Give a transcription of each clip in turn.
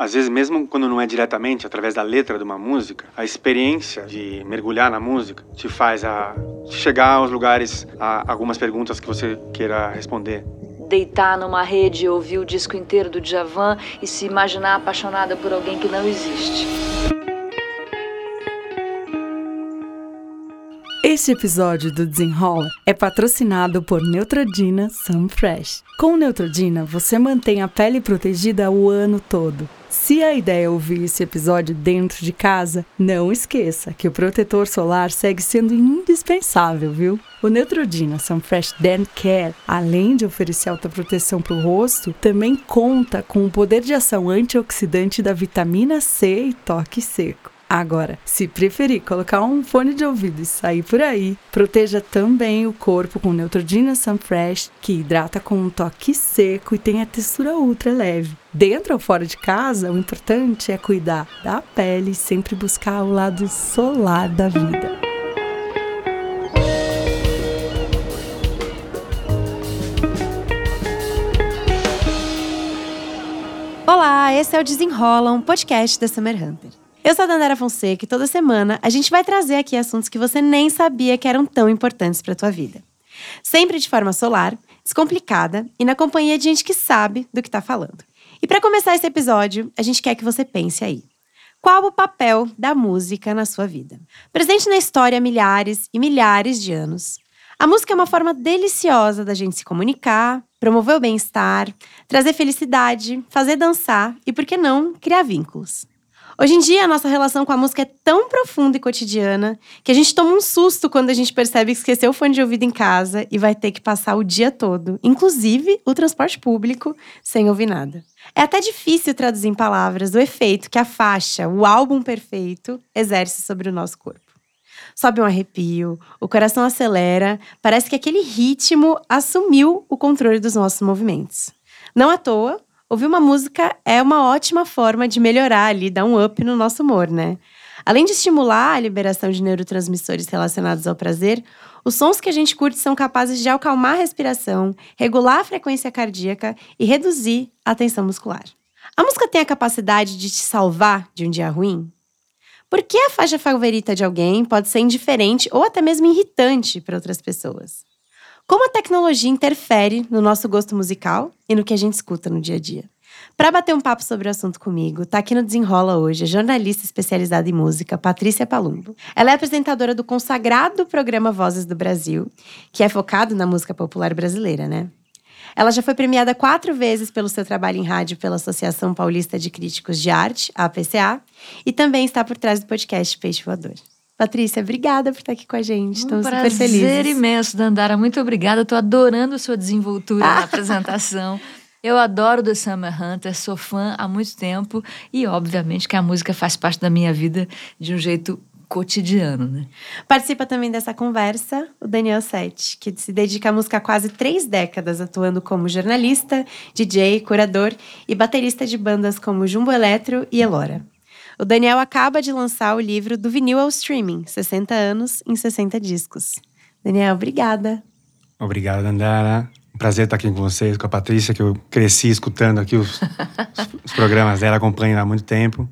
às vezes, mesmo quando não é diretamente através da letra de uma música, a experiência de mergulhar na música te faz a chegar aos lugares, a algumas perguntas que você queira responder. Deitar numa rede e ouvir o disco inteiro do Djavan e se imaginar apaixonada por alguém que não existe. Este episódio do Desenrola é patrocinado por Neutrodina Sunfresh. Com Neutrodina, você mantém a pele protegida o ano todo. Se a ideia é ouvir esse episódio dentro de casa, não esqueça que o protetor solar segue sendo indispensável, viu? O Neutrodina Sunfresh Dan Care, além de oferecer alta proteção para o rosto, também conta com o poder de ação antioxidante da vitamina C e toque seco. Agora, se preferir colocar um fone de ouvido e sair por aí, proteja também o corpo com Neutrogena Sunfresh, que hidrata com um toque seco e tem a textura ultra leve. Dentro ou fora de casa, o importante é cuidar da pele e sempre buscar o lado solar da vida. Olá, esse é o Desenrola, um podcast da Summer Hunter. Eu sou a Dandara Fonseca e toda semana a gente vai trazer aqui assuntos que você nem sabia que eram tão importantes para a tua vida. Sempre de forma solar, descomplicada e na companhia de gente que sabe do que está falando. E para começar esse episódio, a gente quer que você pense aí. Qual o papel da música na sua vida? Presente na história há milhares e milhares de anos, a música é uma forma deliciosa da gente se comunicar, promover o bem-estar, trazer felicidade, fazer dançar e, por que não, criar vínculos. Hoje em dia, a nossa relação com a música é tão profunda e cotidiana que a gente toma um susto quando a gente percebe que esqueceu o fone de ouvido em casa e vai ter que passar o dia todo, inclusive o transporte público, sem ouvir nada. É até difícil traduzir em palavras o efeito que a faixa, o álbum perfeito, exerce sobre o nosso corpo. Sobe um arrepio, o coração acelera, parece que aquele ritmo assumiu o controle dos nossos movimentos. Não à toa, ouvir uma música é uma ótima forma de melhorar ali, dar um up no nosso humor, né? Além de estimular a liberação de neurotransmissores relacionados ao prazer, os sons que a gente curte são capazes de acalmar a respiração, regular a frequência cardíaca e reduzir a tensão muscular. A música tem a capacidade de te salvar de um dia ruim? Por que a faixa favorita de alguém pode ser indiferente ou até mesmo irritante para outras pessoas? Como a tecnologia interfere no nosso gosto musical e no que a gente escuta no dia a dia? Para bater um papo sobre o assunto comigo, tá aqui no Desenrola hoje a jornalista especializada em música, Patrícia Palumbo. Ela é apresentadora do consagrado programa Vozes do Brasil, que é focado na música popular brasileira, né? Ela já foi premiada quatro vezes pelo seu trabalho em rádio pela Associação Paulista de Críticos de Arte, a APCA, e também está por trás do podcast Peixe Voador. Patrícia, obrigada por estar aqui com a gente. Estamos um super felizes. Prazer imenso, Dandara. Muito obrigada. Estou adorando a sua desenvoltura na apresentação. Eu adoro The Summer Hunter, sou fã há muito tempo e, obviamente, que a música faz parte da minha vida de um jeito cotidiano, né? Participa também dessa conversa o Daniel Sete, que se dedica à música há quase três décadas, atuando como jornalista, DJ, curador e baterista de bandas como Jumbo Eletro e Elora. O Daniel acaba de lançar o livro Do Vinil ao Streaming, 60 anos em 60 discos. Daniel, obrigada. Obrigado, Andara. Um prazer estar aqui com vocês, com a Patrícia, que eu cresci escutando aqui os, os programas dela, acompanho há muito tempo.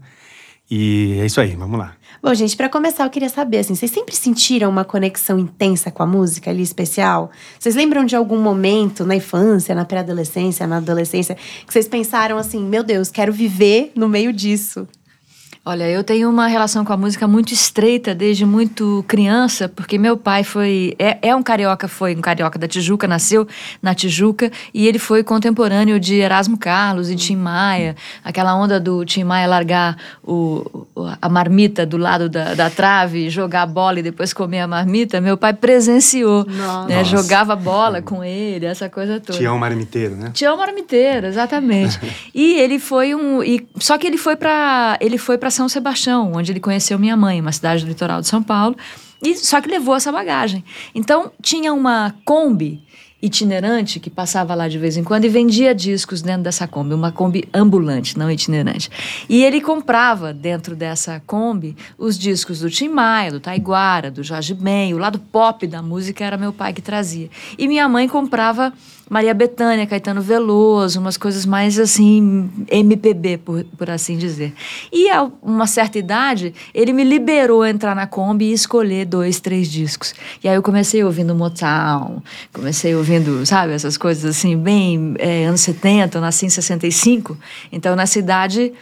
E é isso aí, vamos lá. Bom, gente, para começar, eu queria saber, assim, vocês sempre sentiram uma conexão intensa com a música ali, especial? Vocês lembram de algum momento na infância, na pré-adolescência, na adolescência, que vocês pensaram assim, meu Deus, quero viver no meio disso? Olha, eu tenho uma relação com a música muito estreita desde muito criança, porque meu pai foi é, é, um carioca, foi um carioca da Tijuca, nasceu na Tijuca e ele foi contemporâneo de Erasmo Carlos e Tim Maia, aquela onda do Tim Maia largar o, a marmita do lado da, da trave, jogar a bola e depois comer a marmita. Meu pai presenciou, né, jogava bola com ele, essa coisa toda. Tião marmiteiro, né? Tião marmiteiro, exatamente. e ele foi um, e só que ele foi para ele foi para são Sebastião, onde ele conheceu minha mãe, uma cidade do litoral de São Paulo, e só que levou essa bagagem. Então, tinha uma Kombi itinerante que passava lá de vez em quando e vendia discos dentro dessa Kombi, uma Kombi ambulante, não itinerante. E ele comprava dentro dessa Kombi os discos do Tim Maia, do Taiguara, do Jorge Ben, o lado pop da música era meu pai que trazia. E minha mãe comprava Maria Bethânia, Caetano Veloso, umas coisas mais assim, MPB, por, por assim dizer. E a uma certa idade, ele me liberou a entrar na Kombi e escolher dois, três discos. E aí eu comecei ouvindo Motown, comecei ouvindo, sabe, essas coisas assim, bem é, anos 70, eu nasci em 65. Então, na cidade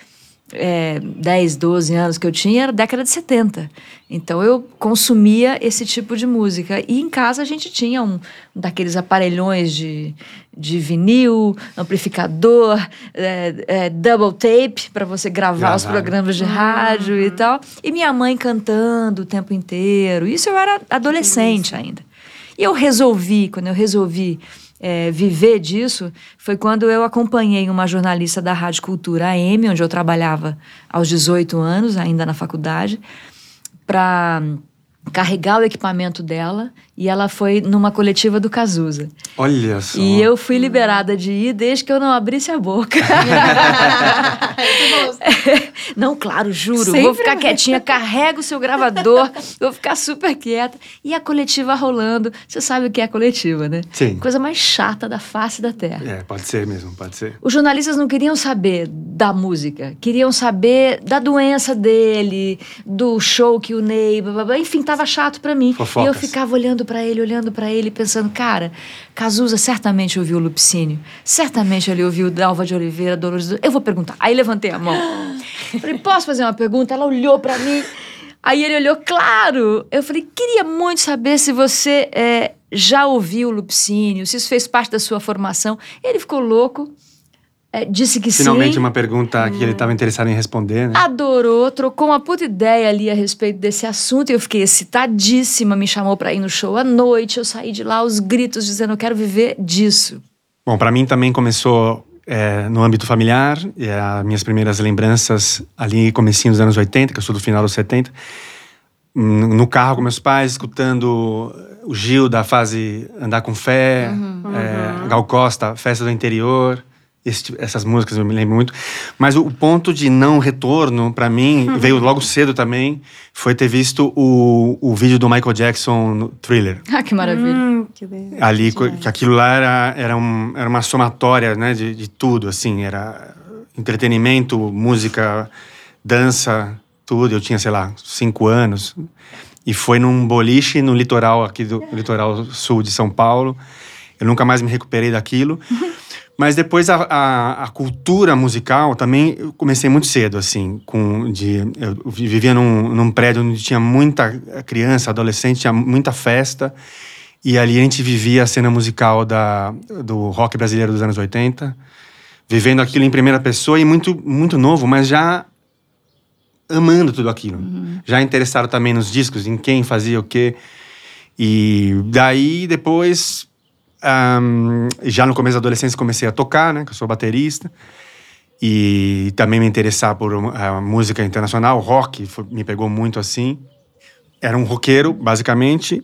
é, 10, 12 anos que eu tinha era década de 70. Então eu consumia esse tipo de música. E em casa a gente tinha um daqueles aparelhões de, de vinil, amplificador, é, é, double tape para você gravar os programas de rádio uhum. e tal. E minha mãe cantando o tempo inteiro. Isso eu era adolescente ainda. E eu resolvi, quando eu resolvi é, viver disso foi quando eu acompanhei uma jornalista da Rádio Cultura AM, onde eu trabalhava aos 18 anos, ainda na faculdade, para carregar o equipamento dela e ela foi numa coletiva do Cazuza. Olha só. E eu fui liberada de ir desde que eu não abrisse a boca. não, claro, juro. Sempre vou ficar quietinha, carrega o seu gravador, vou ficar super quieta. E a coletiva rolando. Você sabe o que é coletiva, né? Sim. Coisa mais chata da face da terra. É, pode ser mesmo, pode ser. Os jornalistas não queriam saber da música, queriam saber da doença dele, do show que o Ney, blá, blá, blá. enfim, tava chato para mim. Fofocas. E eu ficava olhando para ele, olhando para ele, pensando, cara, Cazuza certamente ouviu o Lupicínio, certamente ele ouviu Dalva de Oliveira, Dolores. Eu vou perguntar. Aí levantei a mão. Falei, posso fazer uma pergunta? Ela olhou para mim. Aí ele olhou, claro. Eu falei, queria muito saber se você é, já ouviu o Lupicínio, se isso fez parte da sua formação. Ele ficou louco. É, disse que Finalmente, sim. Finalmente, uma pergunta que ele estava interessado em responder, né? Adorou, trocou uma puta ideia ali a respeito desse assunto. Eu fiquei excitadíssima, me chamou para ir no show à noite. Eu saí de lá aos gritos, dizendo: Eu quero viver disso. Bom, para mim também começou é, no âmbito familiar. E as minhas primeiras lembranças ali, comecinho dos anos 80, que eu sou do final dos 70. No carro com meus pais, escutando o Gil da fase Andar com Fé, uhum, é, uhum. Gal Costa, Festa do Interior esse, essas músicas eu me lembro muito. Mas o, o ponto de não retorno, para mim, uhum. veio logo cedo também, foi ter visto o, o vídeo do Michael Jackson no Thriller. Ah, que maravilha. Hum, que Ali, que aquilo lá era, era, um, era uma somatória né, de, de tudo, assim, era entretenimento, música, dança, tudo. Eu tinha, sei lá, cinco anos. E foi num boliche no litoral aqui do litoral sul de São Paulo. Eu nunca mais me recuperei daquilo. Mas depois a, a, a, cultura musical também eu comecei muito cedo, assim, com de eu vivia num, num prédio onde tinha muita criança, adolescente, tinha muita festa. E ali a gente vivia a cena musical da, do rock brasileiro dos anos 80, vivendo aquilo em primeira pessoa e muito, muito novo, mas já amando tudo aquilo. Uhum. Já interessado também nos discos, em quem fazia o quê. E daí depois um, já no começo da adolescência comecei a tocar, né? Que eu sou baterista. E também me interessar por a música internacional, rock, foi, me pegou muito assim. Era um roqueiro, basicamente,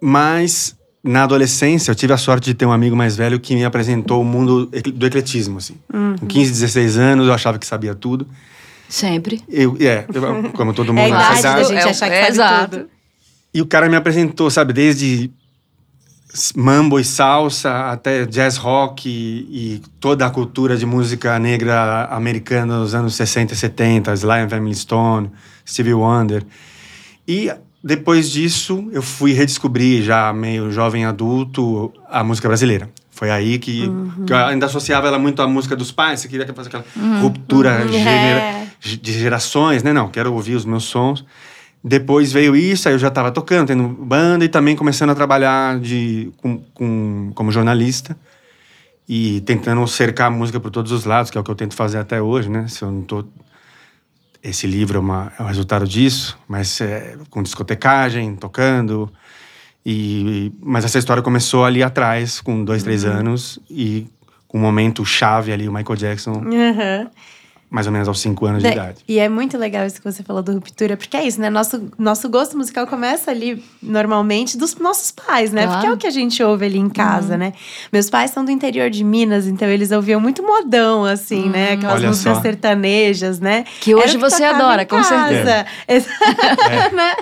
mas na adolescência eu tive a sorte de ter um amigo mais velho que me apresentou o mundo do ecletismo, assim. Uhum. Com 15, 16 anos eu achava que sabia tudo. Sempre. Eu, é, como todo mundo. É a idade da gente achar que é, sabe exato. tudo. E o cara me apresentou, sabe, desde mambo e salsa, até jazz rock e, e, toda a cultura de música negra americana dos anos 60 e 70, Sly and Family Stone, Stevie Wonder. E depois disso, eu fui redescobrir, já meio jovem adulto, a música brasileira. Foi aí que, uhum. que eu ainda associava ela muito à música dos pais, você queria fazer aquela uhum. ruptura uhum. Genera, é. de gerações, né? Não, quero ouvir os meus sons. Depois veio isso, aí eu já estava tocando, tendo banda e também começando a trabalhar de, com, com, como jornalista e tentando cercar a música por todos os lados, que é o que eu tento fazer até hoje, né? Se eu não tô esse livro é, uma, é o resultado disso, mas é, com discotecagem, tocando. E, mas essa história começou ali atrás, com dois, três uhum. anos, e com um momento chave ali, o Michael Jackson. Uhum. Mais ou menos aos 5 anos de De- idade. E é muito legal isso que você falou do ruptura, porque é isso, né? Nosso, nosso gosto musical começa ali, normalmente, dos nossos pais, né? Claro. Porque é o que a gente ouve ali em casa, Uhum. né? Meus pais são do interior de Minas, então eles ouviam muito modão, assim, né? Aquelas Olha músicas só. sertanejas, né? Que hoje você adora, em com casa. Exa- né?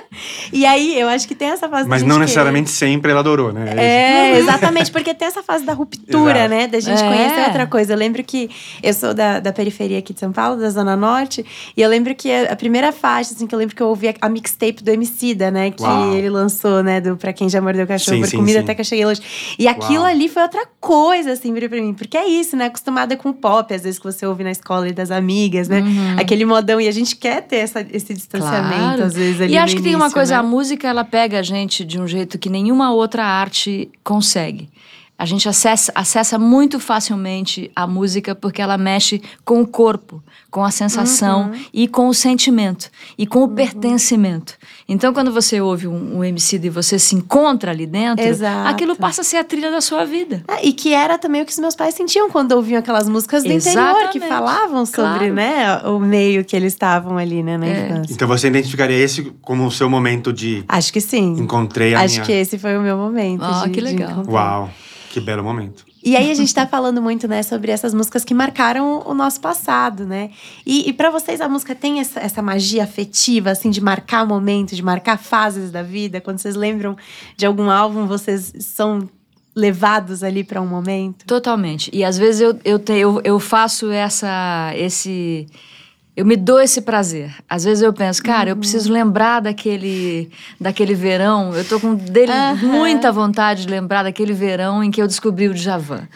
E aí, eu acho que tem essa fase Mas não querer- necessariamente sempre ela adorou, né? É, exatamente, porque tem essa fase da ruptura, Exato. né? Da gente É. conhecer outra coisa. Eu lembro que eu sou da, da periferia aqui de São Paulo, da Zona Norte, e eu lembro que a, primeira faixa, assim, que eu lembro que eu ouvi a, a mixtape do Emicida, né? Que Uau. ele lançou, né? Do Pra Quem Já Mordeu o Cachorro, Sim, por sim, comida sim. até que eu cheguei longe. E aquilo Uau. ali foi outra coisa, assim, pra mim. Porque é isso, né? Acostumada com pop, às vezes que você ouve na escola e das amigas, né? Aquele modão. E a gente quer ter essa, esse distanciamento, Uhum. Claro. às vezes, ali E no acho que tem uma início, coisa, né? a música ela pega a gente de um jeito que nenhuma outra arte consegue. A gente acessa, acessa muito facilmente a música porque ela mexe com o corpo, com a sensação Uhum. e com o sentimento e com o pertencimento. Então, quando você ouve um, um MC e você se encontra ali dentro, Exato. aquilo passa a ser a trilha da sua vida. Ah, e que era também o que os meus pais sentiam quando ouviam aquelas músicas do interior, que Exatamente. falavam sobre, Claro. né, o meio que eles estavam ali, né, na infância. Então você identificaria esse como o seu momento de Acho que sim. encontrei a Acho minha. que esse foi o meu momento. Ah, de- que legal. Uau, que belo momento. E aí a gente tá falando muito, né, sobre essas músicas que marcaram o nosso passado, né? E, e para vocês a música tem essa, essa magia afetiva, assim, de marcar momentos, de marcar fases da vida? Quando vocês lembram de algum álbum, vocês são levados ali para um momento? Totalmente. E às vezes eu, eu, te, eu, eu faço essa, esse. Eu me dou esse prazer. Às vezes eu penso, cara, eu preciso lembrar daquele, daquele verão. Eu tô com dele, Aham. muita vontade de lembrar daquele verão em que eu descobri o Djavan.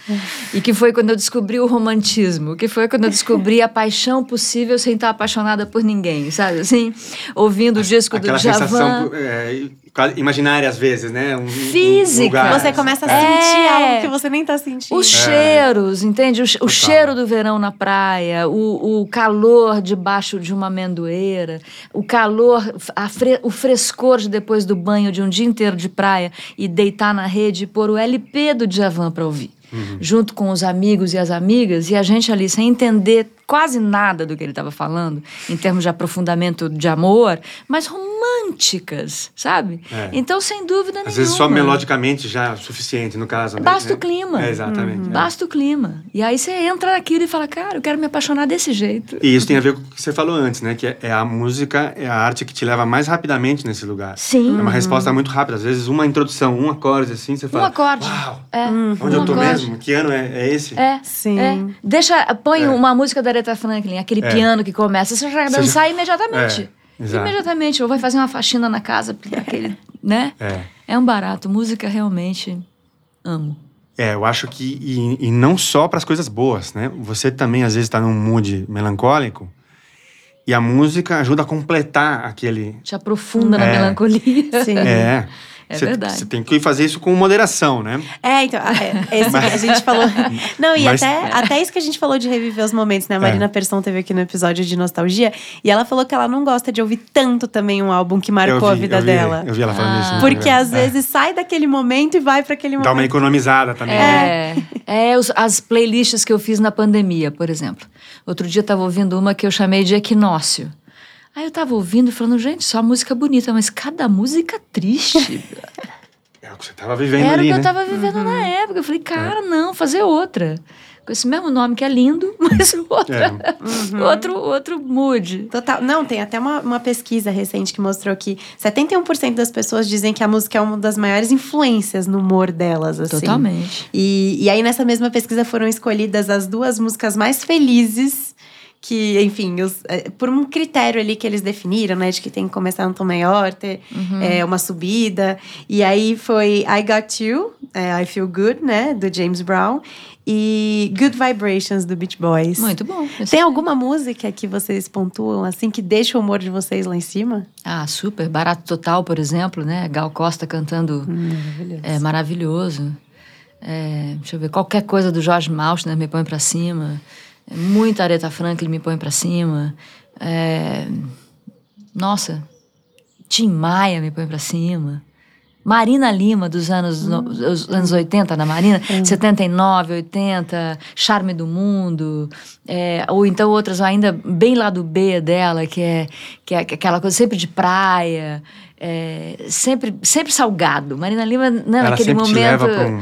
e que foi quando eu descobri o romantismo. Que foi quando eu descobri a paixão possível sem estar apaixonada por ninguém, sabe? Assim, ouvindo o disco Aquela do Djavan. sensação é, imaginária às vezes, né? Um, um Física. lugar, Você começa a é. sentir É. algo que você nem tá sentindo. Os cheiros, entende? O, o cheiro do verão na praia, o, o calor debaixo de uma amendoeira, o calor, a fre- o frescor de depois do banho de um dia inteiro de praia e deitar na rede e pôr o LP do Djavan para ouvir. Junto com os amigos e as amigas, e a gente ali sem entender quase nada do que ele estava falando, em termos de aprofundamento de amor, mas românticas, sabe? É. Então, sem dúvida nenhuma. Às vezes só melodicamente já é suficiente, no caso. né? Basta né? o clima. É, exatamente. é. Basta o clima. E aí você entra naquilo e fala, cara, eu quero me apaixonar desse jeito. E isso tem a ver com o que você falou antes, né? Que é- é a música, é a arte que te leva mais rapidamente nesse lugar. Sim. É uma resposta muito rápida. Às vezes, uma introdução, um acorde, assim, você Um fala. acorde. Uau! É. Onde um eu tô acorde. mesmo? Que ano é, é esse? É. Sim. É. Deixa, põe É. uma música da Aretha Franklin, aquele É. piano que começa, você já vai dançar já- imediatamente. É, imediatamente. Ou vai fazer uma faxina na casa, aquele, né? É. É um barato. Música realmente amo. É, eu acho que. E, e não só para as coisas boas, né? Você também, às vezes, está num mood melancólico e a música ajuda a completar aquele. Te aprofunda na É. melancolia. Sim. É. É Você- verdade. Você tem que fazer isso com moderação, né? É, então, é, esse que a gente falou. Não, e Mas- até, até isso que a gente falou de reviver os momentos, né? A Marina É. Persson teve aqui no episódio de nostalgia e ela falou que ela não gosta de ouvir tanto também um álbum que marcou vi, a vida eu vi, dela. Eu vi ela falando Ah. isso. no Porque programa. às vezes sai daquele momento e vai para aquele É. momento. Dá uma economizada também. né? É, é os- as playlists que eu fiz na pandemia, por exemplo. Outro dia eu tava ouvindo uma que eu chamei de Equinócio. Aí eu tava ouvindo e falando, gente, só música bonita, mas cada música triste. É o que você tava vivendo Era o ali, que né? eu tava vivendo na época. Eu falei, cara, não, fazer outra. Com esse mesmo nome que é lindo, mas outra, outro, outro mood. Total. Não, tem até uma, uma pesquisa recente que mostrou que 71% das pessoas dizem que a música é uma das maiores influências no humor delas, assim. Totalmente. E, e aí, nessa mesma pesquisa, foram escolhidas as duas músicas mais felizes. Que, enfim, os- é, por um critério ali que eles definiram, né? De que tem que começar no tom maior, ter é, uma subida. E aí foi I Got You, é, I Feel Good, né? Do James Brown. E Good Vibrations, do Beach Boys. Muito bom. Tem alguma música que vocês pontuam, assim, que deixa o humor de vocês lá em cima? Ah, super. Barato Total, por exemplo, né? Gal Costa cantando Maravilhoso. É maravilhoso. É, deixa eu ver, qualquer coisa do Jorge Maltner me põe pra cima. Muita Aretha Franklin me põe pra cima. É, nossa, Tim Maia me põe pra cima. Marina Lima, dos anos, no- os anos 80 na Marina, 79, 80, Charme do Mundo, é, ou então outras ainda bem lá do B dela, que é, que é aquela coisa sempre de praia, é, sempre, sempre salgado. Marina Lima, não, Ela naquele sempre te momento. leva pra um...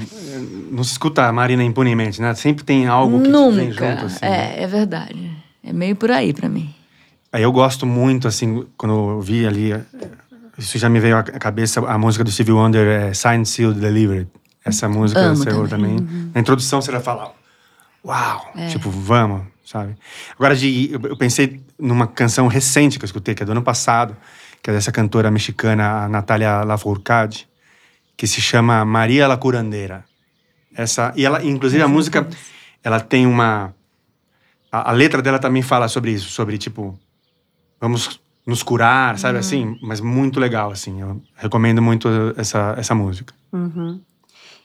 Não se escuta a Marina impunemente, né? Sempre tem algo que Nunca. vem junto, assim. né? é, é verdade. É meio por aí pra mim. Aí eu gosto muito, assim, quando eu vi ali... Isso já me veio à cabeça, a música do Stevie Wonder é Signed, Sealed, Delivered. Essa música Amo você ouve também. também. Na introdução você vai falar, uau, É. tipo, vamos, sabe? Agora, de, eu eu pensei numa canção recente que eu escutei, que é do ano passado, que é dessa cantora mexicana, a Natália Lafourcade, que se chama Maria la Curandeira. Essa, e ela, inclusive, a música, ela tem uma... A, a letra dela também fala sobre isso, sobre, tipo, vamos nos curar, sabe assim? Mas muito legal, assim. Eu recomendo muito essa, essa música. Uhum.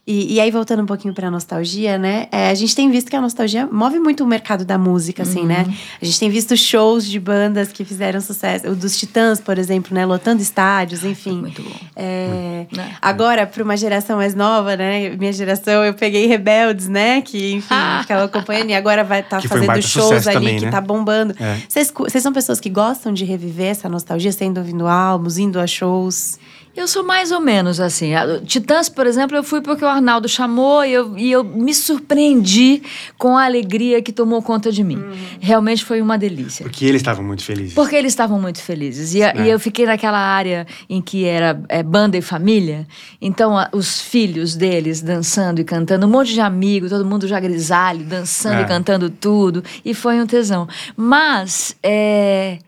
E, e aí, voltando um pouquinho pra nostalgia, né? é, a gente tem visto que a nostalgia move muito o mercado da música, assim, né? A gente tem visto shows de bandas que fizeram sucesso. O dos Titãs, por exemplo, né? Lotando estádios, enfim. Muito bom. É, Né? Agora, para uma geração mais nova, né? Minha geração, eu peguei Rebeldes, né? Que, enfim, ficava acompanhando. E agora vai estar um fazendo baita shows ali, também, que né? tá bombando. É. Vocês vocês são pessoas que gostam de reviver essa nostalgia, sendo ouvindo álbuns, indo a shows? Eu sou mais ou menos assim. A- Titãs, por exemplo, eu fui porque o Arnaldo chamou e eu, e eu me surpreendi com a alegria que tomou conta de mim. Realmente foi uma delícia. Porque eles estavam muito felizes. Porque eles estavam muito felizes. E, É. e eu fiquei naquela área em que era é, banda e família. Então, a- os filhos deles dançando e cantando, um monte de amigo, todo mundo já grisalho, dançando É. e cantando tudo. E foi um tesão. Mas, é,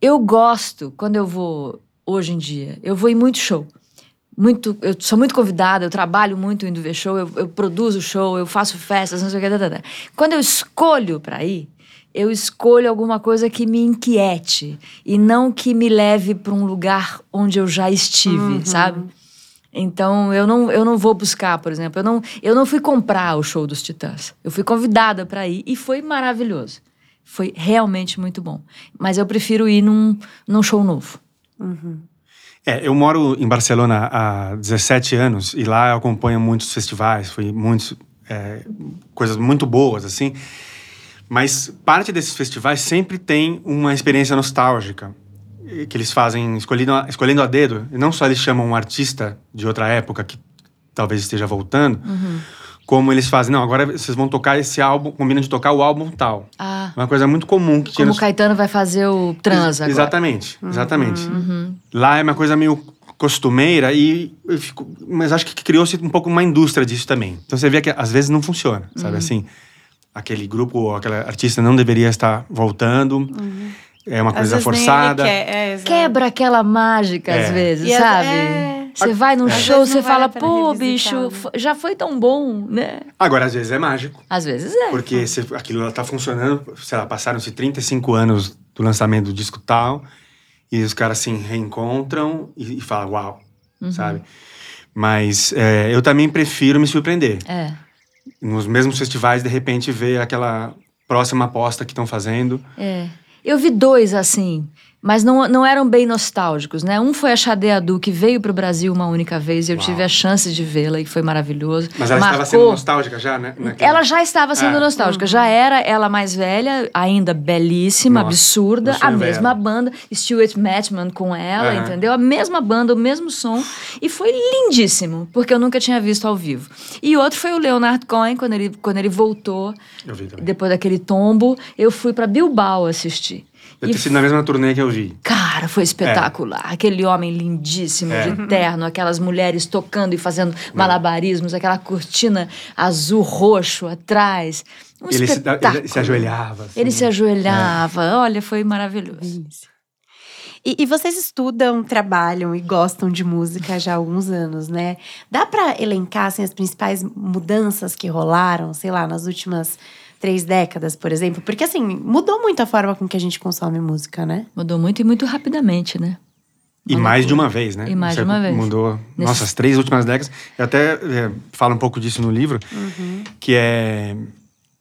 eu gosto, quando eu vou, hoje em dia, eu vou em muito show. Muito, eu sou muito convidada, eu trabalho muito indo ver show, eu, eu produzo show, eu faço festas, não sei o que. tá, tá, tá. Quando eu escolho para ir, eu escolho alguma coisa que me inquiete e não que me leve para um lugar onde eu já estive, sabe? Então eu não, eu não vou buscar, por exemplo, eu não, eu não fui comprar o show dos Titãs. Eu fui convidada para ir e foi maravilhoso. Foi realmente muito bom. Mas eu prefiro ir num, num show novo. É, eu moro em Barcelona há 17 anos e lá eu acompanho muitos festivais, fui muitos é, coisas muito boas assim. Mas parte desses festivais sempre tem uma experiência nostálgica que eles fazem escolhendo a, escolhendo a dedo. E não só eles chamam um artista de outra época que talvez esteja voltando, como eles fazem. Não, agora vocês vão tocar esse álbum, combinam de tocar o álbum tal. Ah, Uma coisa muito comum que tinha como nos- o Caetano vai fazer o trans agora. Exatamente, exatamente. Lá é uma coisa meio costumeira e eu fico- mas acho que criou-se um pouco uma indústria disso também. Então você vê que às vezes não funciona, sabe assim? Aquele grupo, ou aquele artista não deveria estar voltando. É uma Às coisa vezes nem ele forçada. quer, é, exato. Quebra aquela mágica às É. vezes, E às- sabe? é. Você vai num Às show, você vale fala, pena pô, bicho, né? já foi tão bom, né? Agora às vezes é mágico, Às vezes é. porque se aquilo está funcionando, sei lá, passaram-se 35 anos do lançamento do disco tal e os caras se reencontram e, e falam, uau, Uhum. sabe? Mas é, eu também prefiro me surpreender. É. nos mesmos festivais, de repente, ver aquela próxima aposta que estão fazendo. É. Eu vi dois assim, mas não, não eram bem nostálgicos, né? Um foi a Xade Adu, que veio pro Brasil uma única vez e eu Uau. tive a chance de vê-la e foi maravilhoso. Mas ela estava sendo nostálgica já, né? Naquele- Ela já estava sendo É. nostálgica, já era ela mais velha, ainda belíssima, Nossa, absurda, a mesma banda, Stuart Matchman com ela, entendeu? A mesma banda, o mesmo som, e foi lindíssimo, porque eu nunca tinha visto ao vivo. E outro foi o Leonard Cohen, quando ele, quando ele voltou, depois daquele tombo, eu fui para Bilbao assistir. Deve E ter sido na mesma turnê que eu vi. Cara, foi espetacular. Aquele homem lindíssimo, É. de terno, aquelas mulheres tocando e fazendo malabarismos, aquela cortina azul roxo atrás. Um ele, se, ele se ajoelhava. assim. Ele se ajoelhava. Olha, foi maravilhoso. E, e vocês estudam, trabalham e gostam de música já há alguns anos, né? Dá pra elencar assim, as principais mudanças que rolaram, sei lá, nas últimas três décadas, por exemplo? Porque assim, mudou muito a forma com que a gente consome música, né? Mudou muito e muito rapidamente, né? E Uma mais de uma vez, né? E mais Você de uma vez. Mudou. Nesse- Nossa, as três últimas décadas. Eu até é, falo um pouco disso no livro, Uhum. que é.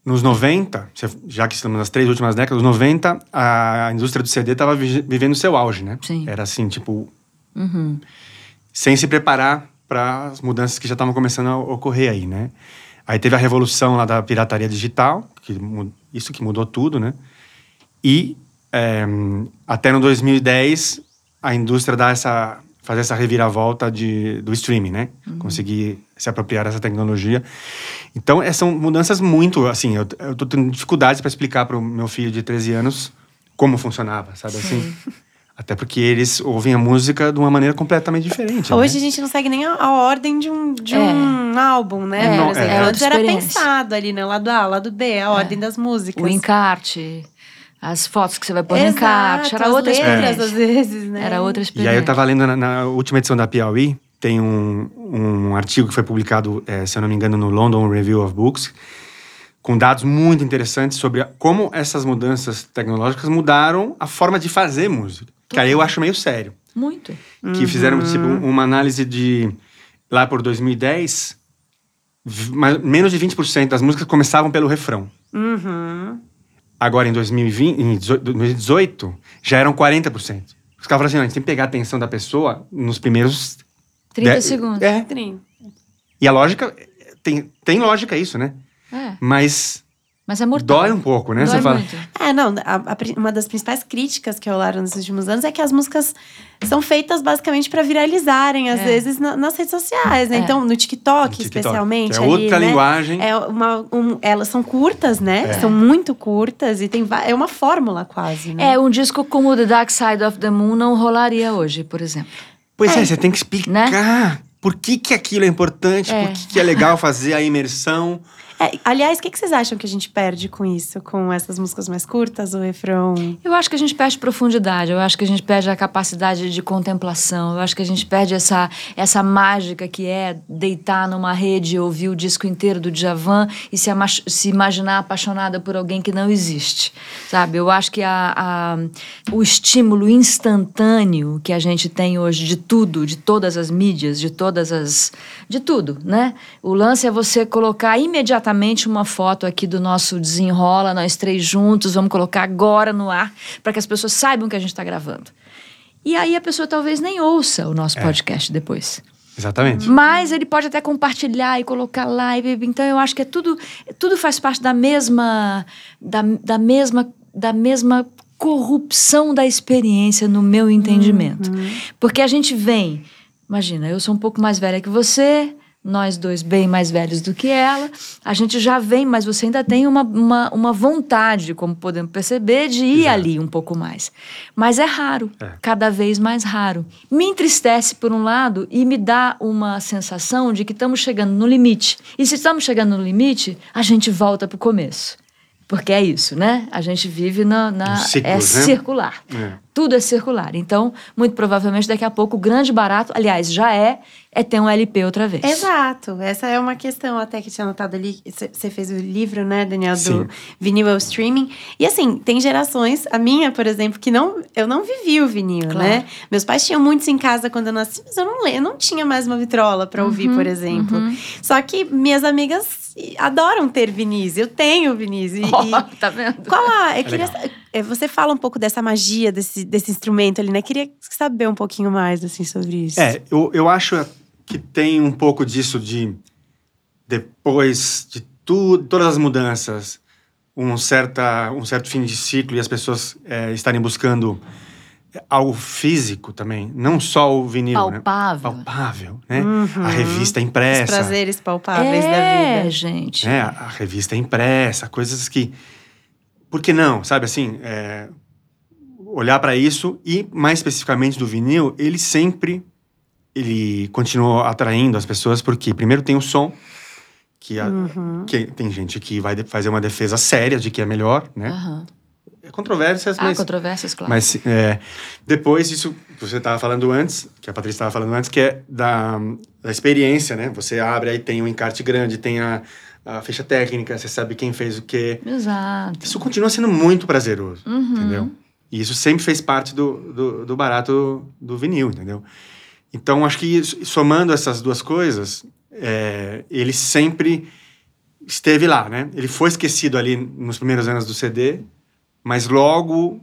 Nos 90, se- já que estamos nas três últimas décadas, nos 90, a indústria do CD estava vivendo seu auge, né? Sim. Era assim, tipo, Uhum. sem se preparar para as mudanças que já estavam começando a ocorrer aí, né? Aí teve a revolução lá da pirataria digital, que, isso que mudou tudo, né? E é, até no 2010 a indústria dá essa fazer essa reviravolta de, do streaming, né? Uhum. Conseguir se apropriar dessa tecnologia. Então, essas são mudanças muito, assim, eu, eu tô tendo dificuldades para explicar para o meu filho de 13 anos como funcionava, sabe assim? Até porque eles ouvem a música de uma maneira completamente diferente. Hoje né? a gente não segue nem a, a ordem de um, de é. um álbum, né? É, Por exemplo, é. Antes era pensado ali, né? Lado A, lado B, a é. ordem das músicas. O encarte as fotos que você vai pôr Exato, no encarte. Era outra experiência. às vezes, né? Era outra experiência. E aí eu tava lendo na, na última edição da Piauí, tem um, um artigo que foi publicado, é, se eu não me engano, no London Review of Books, com dados muito interessantes sobre como essas mudanças tecnológicas mudaram a forma de fazer música. Que aí eu acho meio sério. Muito. Que uhum. fizeram tipo, uma análise de. Lá por 2010, menos de 20% das músicas começavam pelo refrão. Uhum. Agora, em 2020, em 2018, já eram 40%. Os caras falaram assim, a gente tem que pegar a atenção da pessoa nos primeiros... 30 de... segundos. É. 30. E a lógica, tem, tem lógica isso, né? É. Mas mas é mortal. Dói um pouco, né? Dói Você fala. Muito. É, não. A, a, uma das principais críticas que rolaram nos últimos anos é que as músicas são feitas basicamente para viralizarem, às é. vezes, na, nas redes sociais, né? É. Então, no TikTok, no TikTok especialmente. é outra ali, né? linguagem. Né? É uma, um, elas são curtas, né? É. São muito curtas e tem é uma fórmula quase, né? É, um disco como The Dark Side of the Moon não rolaria hoje, por exemplo. Pois é, é você tem que explicar. Né? Por que, que aquilo é importante, por que, que é legal fazer a imersão. É, aliás, o que, que, vocês acham que a gente perde com isso? Com essas músicas mais curtas, o refrão? Eu acho que a gente perde profundidade, eu acho que a gente perde a capacidade de contemplação, eu acho que a gente perde essa, essa mágica que é deitar numa rede e ouvir o disco inteiro do Djavan e se, se imaginar apaixonada por alguém que não existe, sabe? Eu acho que a, a, o estímulo instantâneo que a gente tem hoje de tudo, de todas as mídias, de todas as... de tudo, né? O lance é você colocar imediatamente exatamente uma foto aqui do nosso desenrola, nós três juntos, vamos colocar agora no ar, para que as pessoas saibam que a gente está gravando. E aí a pessoa talvez nem ouça o nosso é. podcast depois. Exatamente. Mas ele pode até compartilhar e colocar lá. Então eu acho que é tudo, tudo faz parte da mesma, da, da mesma, da mesma corrupção da experiência no meu entendimento. Uhum. Porque a gente vem, imagina, eu sou um pouco mais velha que você, nós dois bem mais velhos do que ela, a gente já vem, mas você ainda tem uma, uma, uma vontade, como podemos perceber, de ir Exato. ali um pouco mais. Mas é raro, é. cada vez mais raro. Me entristece, por um lado, e me dá uma sensação de que estamos chegando no limite. E se estamos chegando no limite, a gente volta para o começo. Porque é isso, né? A gente vive na. na ciclos, é né? circular. É. Tudo é circular. Então, muito provavelmente, daqui a pouco, o grande barato, aliás, já é, é ter um LP outra vez. Exato. Essa é uma questão até que tinha anotado ali. Você fez o livro, né, Daniel, do Sim. vinil ao streaming. E assim, tem gerações, a minha, por exemplo, que não eu não vivi o vinil, claro. né? Meus pais tinham muitos em casa quando eu nasci, mas eu não, eu não tinha mais uma vitrola para ouvir, uhum, por exemplo. Uhum. Só que minhas amigas adoram ter vinis. Eu tenho vinis. E, oh, tá vendo? Qual a. Eu é queria, é, você fala um pouco dessa magia desse, desse instrumento ali, né? Queria saber um pouquinho mais assim sobre isso. É, eu, eu acho que tem um pouco disso de depois de tudo, todas as mudanças, um, certa, um certo fim de ciclo e as pessoas é, estarem buscando algo físico também, não só o vinil, palpável, né? Palpável, né? Uhum. A revista impressa. Os prazeres palpáveis é, da vida. gente. É, a revista impressa, coisas que... Por que não, sabe assim? É, olhar para isso e, mais especificamente do vinil, ele sempre... Ele continuou atraindo as pessoas porque, primeiro, tem o som, que, a, uhum. que tem gente que vai fazer uma defesa séria de que é melhor, né? Uhum controvérsias, ah, mas. controvérsias, claro. Mas é, depois disso que você estava falando antes, que a Patrícia estava falando antes, que é da, da experiência, né? Você abre aí, tem um encarte grande, tem a, a ficha técnica, você sabe quem fez o quê. Exato. Isso continua sendo muito prazeroso, uhum. entendeu? E isso sempre fez parte do, do, do barato do vinil, entendeu? Então, acho que somando essas duas coisas, é, ele sempre esteve lá, né? Ele foi esquecido ali nos primeiros anos do CD, mas logo,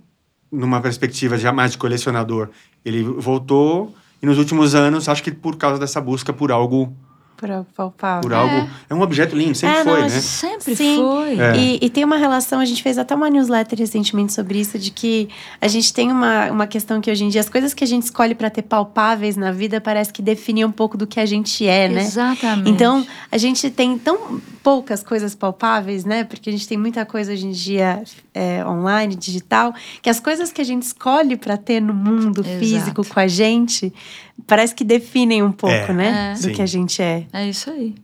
numa perspectiva já mais de colecionador, ele voltou. E nos últimos anos, acho que por causa dessa busca por algo Por algo palpável. por algo. É um objeto lindo, sempre É, não, foi, a né? Sempre Sim. foi. É. E, e tem uma relação, a gente fez até uma newsletter recentemente sobre isso, de que a gente tem uma, uma questão que hoje em dia as coisas que a gente escolhe para ter palpáveis na vida parece que definem um pouco do que a gente é, né? Exatamente. Então, a gente tem tão poucas coisas palpáveis, né? Porque a gente tem muita coisa hoje em dia é, online, digital, que as coisas que a gente escolhe para ter no mundo Exato. físico com a gente, parece que definem um pouco, É, né? é. Do Sim. que a gente é. É isso aí.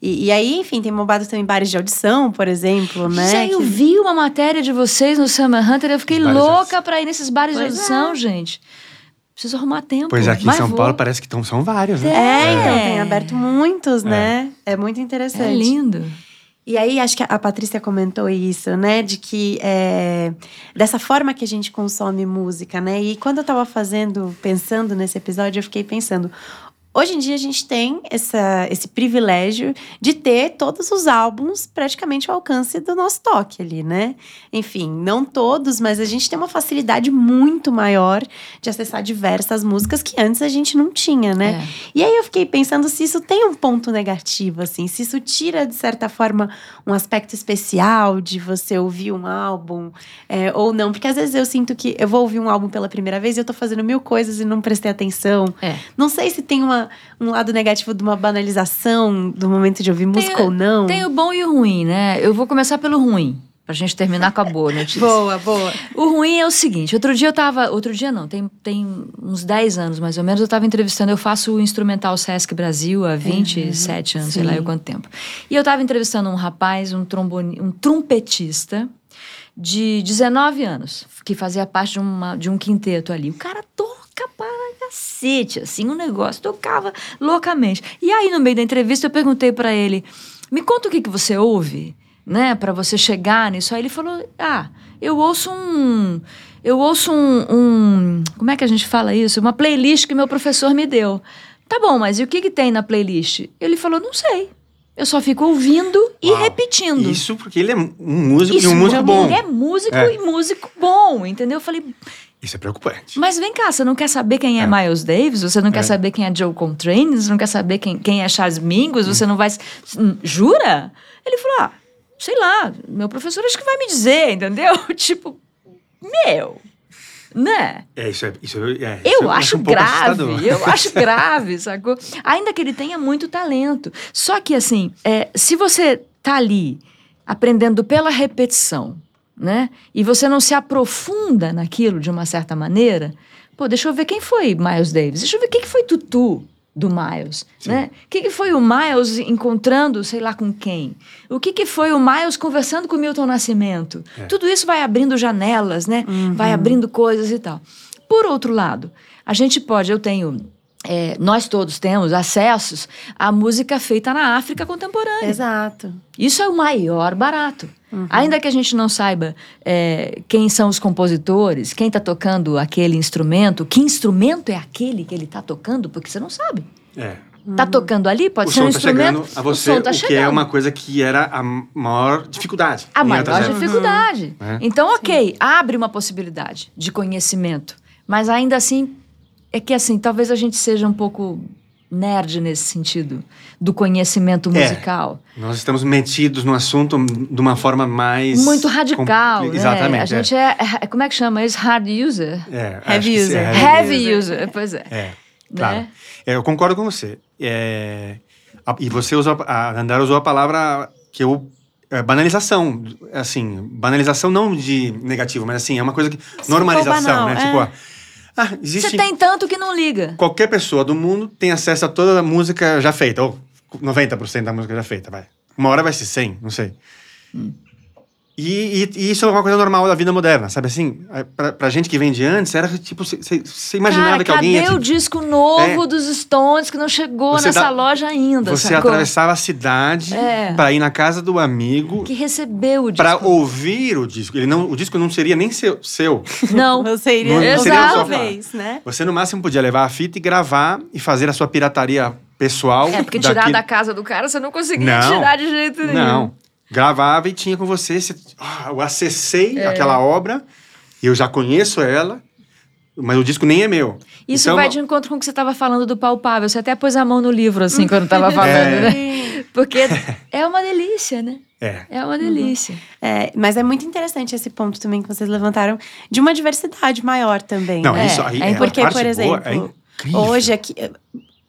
E, e aí, enfim, tem bombado também bares de audição, por exemplo, né? Já eu vi uma matéria de vocês no Summer Hunter, eu fiquei louca pra ir nesses bares Pois de audição, gente. Preciso arrumar tempo. Pois é, aqui em São vou. Paulo parece que tão, são vários, né? É, É. então tem aberto muitos, né? É muito interessante. É lindo. E aí, acho que a Patrícia comentou isso, né? De que é, dessa forma que a gente consome música, né? E quando eu tava fazendo, pensando nesse episódio, eu fiquei pensando. Hoje em dia a gente tem essa, esse privilégio de ter todos os álbuns praticamente ao alcance do nosso toque ali, né? Enfim, não todos, mas a gente tem uma facilidade muito maior de acessar diversas músicas que antes a gente não tinha, né? É. E aí eu fiquei pensando se isso tem um ponto negativo, assim, se isso tira, de certa forma, um aspecto especial de você ouvir um álbum é, ou não. Porque às vezes eu sinto que eu vou ouvir um álbum pela primeira vez e eu tô fazendo mil coisas e não prestei atenção. É. Não sei se tem uma, um lado negativo de uma banalização do momento de ouvir música ou não. Tem o bom e o ruim, né? Eu vou começar pelo ruim, pra gente terminar com a boa notícia. Boa, boa. O ruim é o seguinte, outro dia eu tava, outro dia não, tem, tem uns 10 anos mais ou menos, eu tava entrevistando, eu faço o Instrumental Sesc Brasil há 27 anos, sei lá sim. eu quanto tempo. E eu tava entrevistando um rapaz, um trombone, um trompetista de 19 anos, que fazia parte de, uma, de um quinteto ali. O cara para cacete, assim, um negócio, tocava loucamente. E aí, no meio da entrevista, eu perguntei para ele, me conta o que, que você ouve, né, para você chegar nisso. Aí ele falou, ah, eu ouço um... Eu ouço um, um... Como é que a gente fala isso? Uma playlist que meu professor me deu. Tá bom, mas e o que, que tem na playlist? Ele falou, não sei. Eu só fico ouvindo e Uau. repetindo. Isso porque ele é um músico Isso, e um músico bom. Ele é músico É. e músico bom, entendeu? Eu falei, Isso é preocupante. mas vem cá, você não quer saber quem é, É. Miles Davis? Você não quer É. saber quem é Joe Coltrane? Você não quer saber quem, quem é Charles Mingus? Você não vai... Hum, Jura? Ele falou, ah, sei lá, meu professor acho que vai me dizer, entendeu? tipo, meu, né? É, isso é. Isso é, é, Eu isso acho um grave, eu acho grave, sacou? Ainda que ele tenha muito talento. Só que, assim, é, se você tá ali aprendendo pela repetição, né? E você não se aprofunda naquilo de uma certa maneira, pô, deixa eu ver quem foi Miles Davis, deixa eu ver quem que foi Tutu do Miles, Sim. né? O que, que foi o Miles encontrando, sei lá com quem? O que, que foi o Miles conversando com o Milton Nascimento? É. Tudo isso vai abrindo janelas, né? Vai abrindo coisas e tal. Por outro lado, a gente pode, eu tenho, é, nós todos temos acessos à música feita na África contemporânea. Exato. Isso é o maior barato. Ainda que a gente não saiba é, quem são os compositores, quem está tocando aquele instrumento, que instrumento é aquele que ele está tocando, porque você não sabe. É. Tá tocando ali, pode o ser um som tá instrumento. chegando a você, o som tá o que chegando. é uma coisa que era a maior dificuldade. A maior dificuldade. É. Então, ok, abre uma possibilidade de conhecimento. Mas ainda assim, é que assim, talvez a gente seja um pouco nerd nesse sentido, do conhecimento É. musical. Nós estamos metidos no assunto de uma forma mais. Muito radical, né? Exatamente. A gente é. é- como é que chama isso? Hard user? é. É, Heavy user. é, Heavy user, pois é. É, claro. Né? É, eu concordo com você. É, a- e você usou, a a Andara usou a palavra que eu. é, banalização, assim, banalização não de negativo, mas assim, é uma coisa que. normalização, banal, né? é. Tipo, ó, ah, existe. Você tem tanto que não liga. Qualquer pessoa do mundo tem acesso a toda a música já feita, ou 90% da música já feita, vai. Uma hora vai ser 100, não sei. E, e- e isso é uma coisa normal da vida moderna, sabe assim? É, Pra, pra gente que vem de antes, era tipo, você imaginava Cara, que alguém cadê ia o disco novo É. dos Stones que não chegou nessa dá- loja ainda, Você sacou? atravessava a cidade É. pra ir na casa do amigo Que recebeu o disco. pra ouvir o disco. Ele não, o disco não seria nem seu. seu. Não. Não seria uma falar. vez, né? Você no máximo podia levar a fita e gravar e fazer a sua pirataria pessoal. É, porque tirar da casa do cara você não conseguia Não. tirar de jeito nenhum. Não. Gravava e tinha com você. você ah, eu acessei É. aquela obra, eu já conheço ela, mas o disco nem é meu. Isso é vai de encontro com o que você estava falando do palpável. Você até pôs a mão no livro, assim, quando estava falando, É. né? Porque é uma delícia, né? É. É uma delícia. É, mas é muito interessante esse ponto também que vocês levantaram de uma diversidade maior também. Não, né? isso aí é é, Porque, parte por boa, exemplo, é incrível. hoje aqui.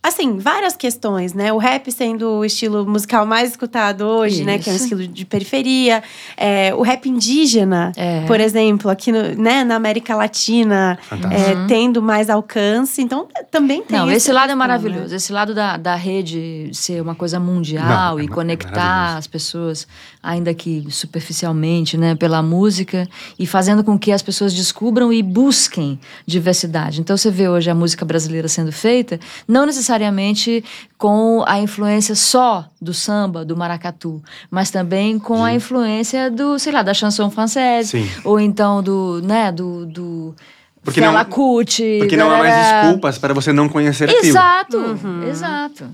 Assim, várias questões, né? O rap sendo o estilo musical mais escutado hoje, né? Que é um Isso. estilo de periferia. É, o rap indígena, É. por exemplo, aqui no, né, na América Latina, é, tendo mais alcance. Então, também tem Não, esse lado é questão, maravilhoso. né? Esse lado da, da rede ser uma coisa mundial Não, é e é conectar as pessoas, ainda que superficialmente, né, pela música e fazendo com que as pessoas descubram e busquem diversidade. Então você vê hoje a música brasileira sendo feita, não necessariamente com a influência só do samba, do maracatu, mas também com a influência do, sei lá, da chanson française, Sim. ou então do, né, do, do Porque Fela não- Kuti, Porque não há mais tarará. desculpas para você não conhecer aquilo. Exato, Uhum. exato.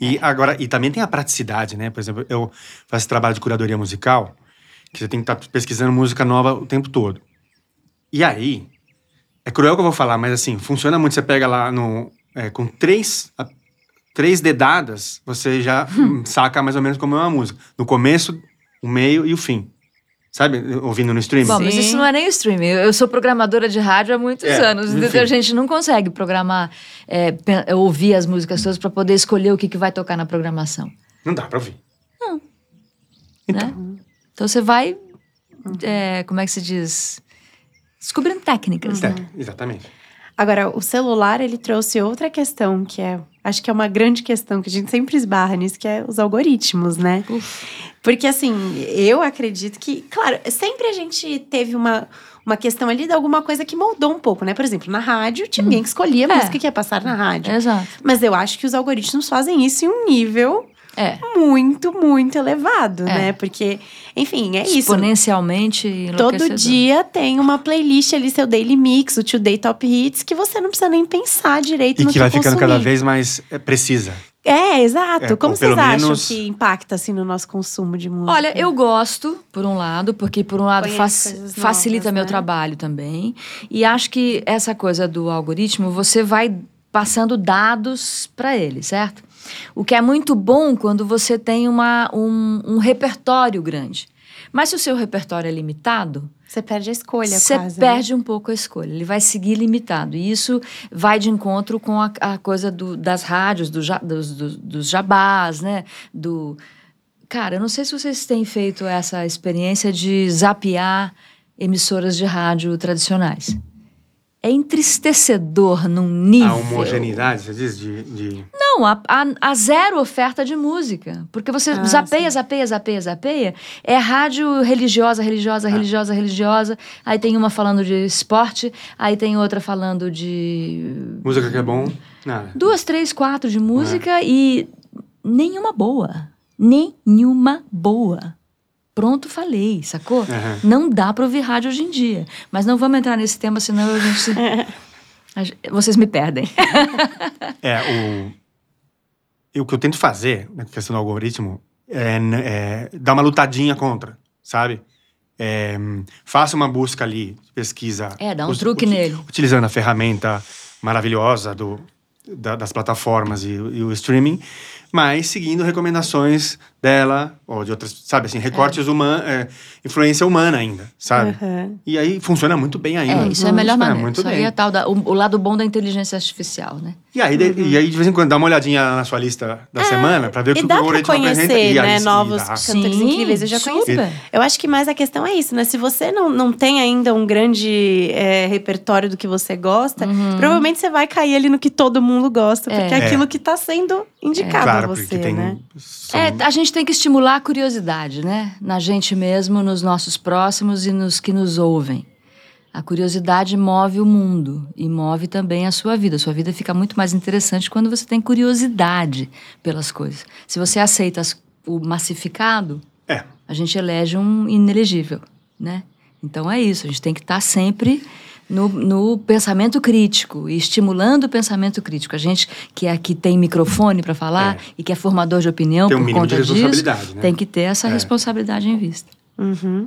E agora, e também tem a praticidade, né? Por exemplo, eu faço esse trabalho de curadoria musical, que você tem que estar pesquisando música nova o tempo todo. E aí, é cruel que eu vou falar, mas assim, funciona muito. Você pega lá no. É, com três, três dedadas, você já hum, saca mais ou menos como é uma música. No começo, o meio e o fim. Sabe? Ouvindo no streaming. Bom, mas isso não é nem streaming. Eu sou programadora de rádio há muitos É, anos. enfim. Então a gente não consegue programar, é, ouvir as músicas todas para poder escolher o que, que vai tocar na programação. Não dá pra ouvir. Né? Então você vai, é, como é que se diz? Descobrindo técnicas. É, exatamente. Agora, o celular, ele trouxe outra questão, que é, acho que é uma grande questão, que a gente sempre esbarra nisso, que é os algoritmos, né? Porque, assim, eu acredito que, claro, sempre a gente teve uma, uma questão ali de alguma coisa que moldou um pouco, né? Por exemplo, na rádio, tinha alguém que escolhia a É. música que ia passar na rádio. Exato. Mas eu acho que os algoritmos fazem isso em um nível É. muito, muito elevado, É. né? Porque, enfim, é isso. Exponencialmente Todo dia tem uma playlist ali, seu Daily Mix, o Today Top Hits, que você não precisa nem pensar direito E no que vai consumir. ficando cada vez mais é, precisa. É, exato. É, Como vocês acham menos- que impacta, assim, no nosso consumo de música? Olha, eu gosto, por um lado, porque por um lado fac- facilita novas, meu né? trabalho também. E acho que essa coisa do algoritmo, você vai passando dados para ele, certo? O que é muito bom quando você tem uma, um, um repertório grande. Mas se o seu repertório é limitado, Você perde a escolha, você quase. né? perde um pouco a escolha. Ele vai seguir limitado. E isso vai de encontro com a, a coisa do- das rádios, do dos, dos, dos jabás, né? Do... Cara, eu não sei se vocês têm feito essa experiência de zapear emissoras de rádio tradicionais. É entristecedor num nível. A homogeneidade, você diz, de. de- Não, a, a- a zero oferta de música. Porque você Ah, zapeia, zapeia, zapeia, zapeia. É rádio religiosa, religiosa, religiosa, religiosa. Aí tem uma falando de esporte, aí tem outra falando de. Música que é bom, nada. Duas, três, quatro de música e nenhuma boa. Nenhuma boa. Pronto, falei, sacou? Aham. Não dá pra ouvir rádio hoje em dia. Mas não vamos entrar nesse tema, senão a gente. Vocês me perdem. É, o. o que eu tento fazer na questão do algoritmo é, é dar uma lutadinha contra, sabe? É, faça uma busca ali, pesquisa. É, dá um us- truque ut- nele. Utilizando a ferramenta maravilhosa do, da- das plataformas e, e o streaming, mas seguindo recomendações dela, ou de outras, sabe assim, recortes humanos, influência humana ainda, sabe? Aham. E aí funciona muito bem ainda. É, isso é a melhor Funciona maneira. muito Isso aí bem. é tal da, o, o lado bom da inteligência artificial, né? E aí, de, e aí, de vez em quando, dá uma olhadinha na sua lista da semana pra ver o que É, E o dá pra algoritmo apresenta. conhecer, E aí né, sim, novos dá. cantores Sim, incríveis. Eu já super. Eu acho que mais a questão é isso, né? Se você não, não tem ainda um grande é, repertório do que você gosta, provavelmente você vai cair ali no que todo mundo gosta, porque é, Uhum. É. aquilo que tá sendo indicado Claro, a você, porque tem. né? são- É, a gente tem que estimular a curiosidade, né? Na gente mesmo, nos nossos próximos e nos que nos ouvem. A curiosidade move o mundo e move também a sua vida. A sua vida fica muito mais interessante quando você tem curiosidade pelas coisas. Se você aceita as- o massificado, É. a gente elege um inelegível, né? Então é isso, a gente tem que estar sempre no, no pensamento crítico e estimulando o pensamento crítico. A gente que aqui tem microfone para falar É. e que é formador de opinião Tem um por conta de disso, responsabilidade, né? tem que ter essa É. responsabilidade em vista. Uhum.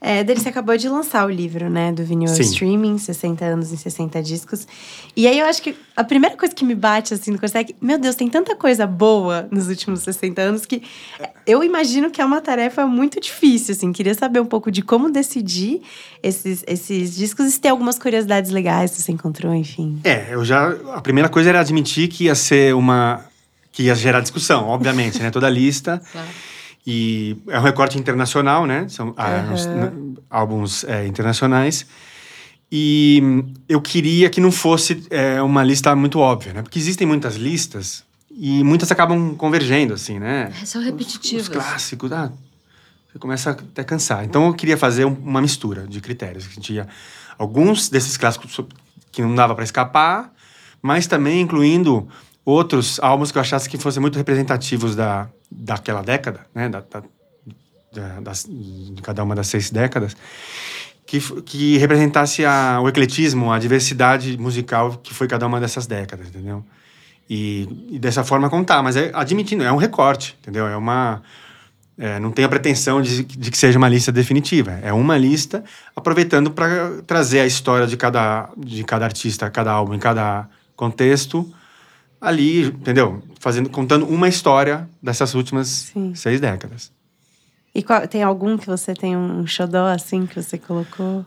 É, você acabou de lançar o livro, né? Do vinil Sim. streaming, 60 anos em 60 discos. E aí eu acho que a primeira coisa que me bate assim no coração é que, meu Deus, tem tanta coisa boa nos últimos 60 anos que eu imagino que é uma tarefa muito difícil, assim. Queria saber um pouco de como decidir esses, esses discos e se tem algumas curiosidades legais que você encontrou, enfim. É, eu já. A primeira coisa era admitir que ia ser uma. que ia gerar discussão, obviamente, né? Toda a lista. Claro. E é um recorte internacional, né? São n- álbuns é, internacionais. E hum, eu queria que não fosse é, uma lista muito óbvia, né? Porque existem muitas listas e muitas acabam convergendo, assim, né? São Os repetitivas. clássicos, ah, você começa até a cansar. Então eu queria fazer um- uma mistura de critérios. Que tinha alguns desses clássicos que não dava para escapar, mas também incluindo outros álbuns que eu achasse que fossem muito representativos da, daquela década, né? Da, da- da- das, de cada uma das seis décadas. Que, que representasse a, o ecletismo, a diversidade musical que foi cada uma dessas décadas, entendeu? E, e dessa forma contar, mas é admitindo, é um recorte, entendeu? É uma. é, não tenho a pretensão de, de que seja uma lista definitiva. É uma lista aproveitando para trazer a história de cada, de cada artista, cada álbum, em cada contexto, ali, entendeu? Fazendo, contando uma história dessas últimas Sim. seis décadas. E qual- tem algum que você tem um xodó, assim, que você colocou?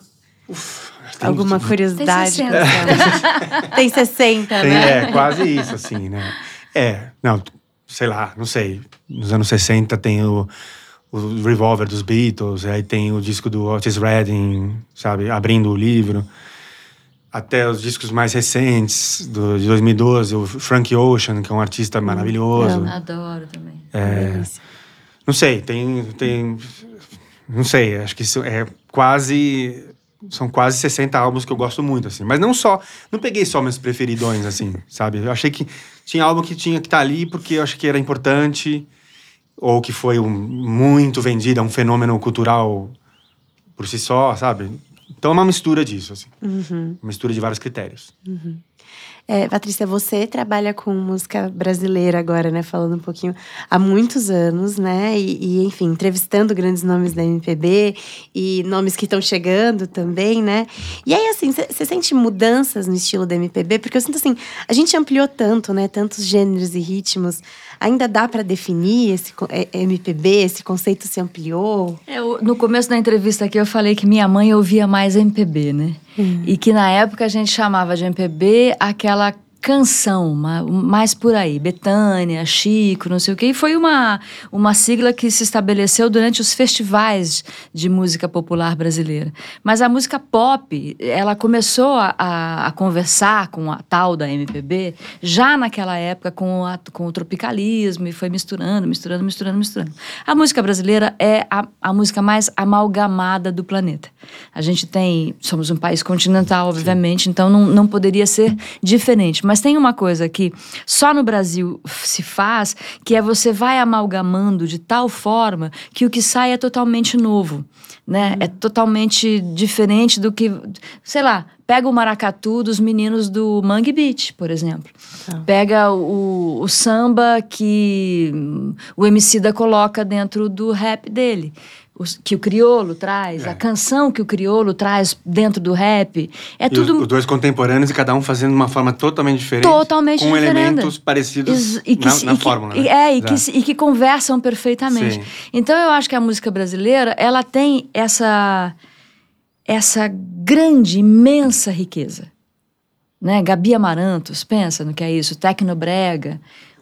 Tem- Alguma curiosidade? Tem que você- Tem 60, Tem, né? é, quase isso, assim, né? É, não, sei lá, não sei. Nos anos 60 tem o, o Revolver dos Beatles, aí tem o disco do Otis Redding, sabe, abrindo o livro. Até os discos mais recentes, do, de 2012, o Frank Ocean, que é um artista maravilhoso. Adoro também. É, Delícia. não sei, tem, tem. Não sei, acho que isso é quase. São quase 60 álbuns que eu gosto muito, assim. Mas não só. Não peguei só meus preferidões, assim, sabe? Eu achei que tinha álbum que tinha que estar ali porque eu achei que era importante, ou que foi um, muito vendido, é um fenômeno cultural por si só, sabe? Então é uma mistura disso, assim. Uhum. Uma mistura de vários critérios. É, Patrícia, você trabalha com música brasileira agora, né? Falando um pouquinho há muitos anos, né? E, e, enfim, entrevistando grandes nomes da MPB e nomes que estão chegando também, né? E aí, assim, você sente mudanças no estilo da MPB? Porque eu sinto assim, a gente ampliou tanto, né? Tantos gêneros e ritmos. Ainda dá para definir esse é, MPB? Esse conceito se ampliou? É, eu- no começo da entrevista aqui eu falei que minha mãe ouvia mais MPB, né? E que na época a gente chamava de MPB aquela canção, ma- mais por aí, Betânia, Chico, não sei o quê. E foi uma, uma sigla que se estabeleceu durante os festivais de música popular brasileira. Mas a música pop, ela começou a, a, a conversar com a tal da MPB já naquela época com, a- com o tropicalismo e foi misturando, misturando, misturando, misturando. A música brasileira é a, a música mais amalgamada do planeta. A gente tem, somos um país continental, obviamente, então não, não poderia ser diferente. Mas tem uma coisa que só no Brasil se faz, que é você vai amalgamando de tal forma que o que sai é totalmente novo, né? É totalmente diferente do que, sei lá, pega o maracatu dos meninos do Mangue Beach, por exemplo. Tá. Pega o, o samba que o Emicida coloca dentro do rap dele. Os- que o criolo traz, É. a canção que o criolo traz dentro do rap. É E tudo os, os dois contemporâneos e cada um fazendo de uma forma totalmente diferente. Totalmente com diferente. elementos parecidos e que na, na e que- fórmula. né? É, e que, e que conversam perfeitamente. Sim. Então eu acho que a música brasileira, ela tem essa essa grande, imensa riqueza. Né? Gabi Amarantos, pensa no que é isso, Tecnobrega,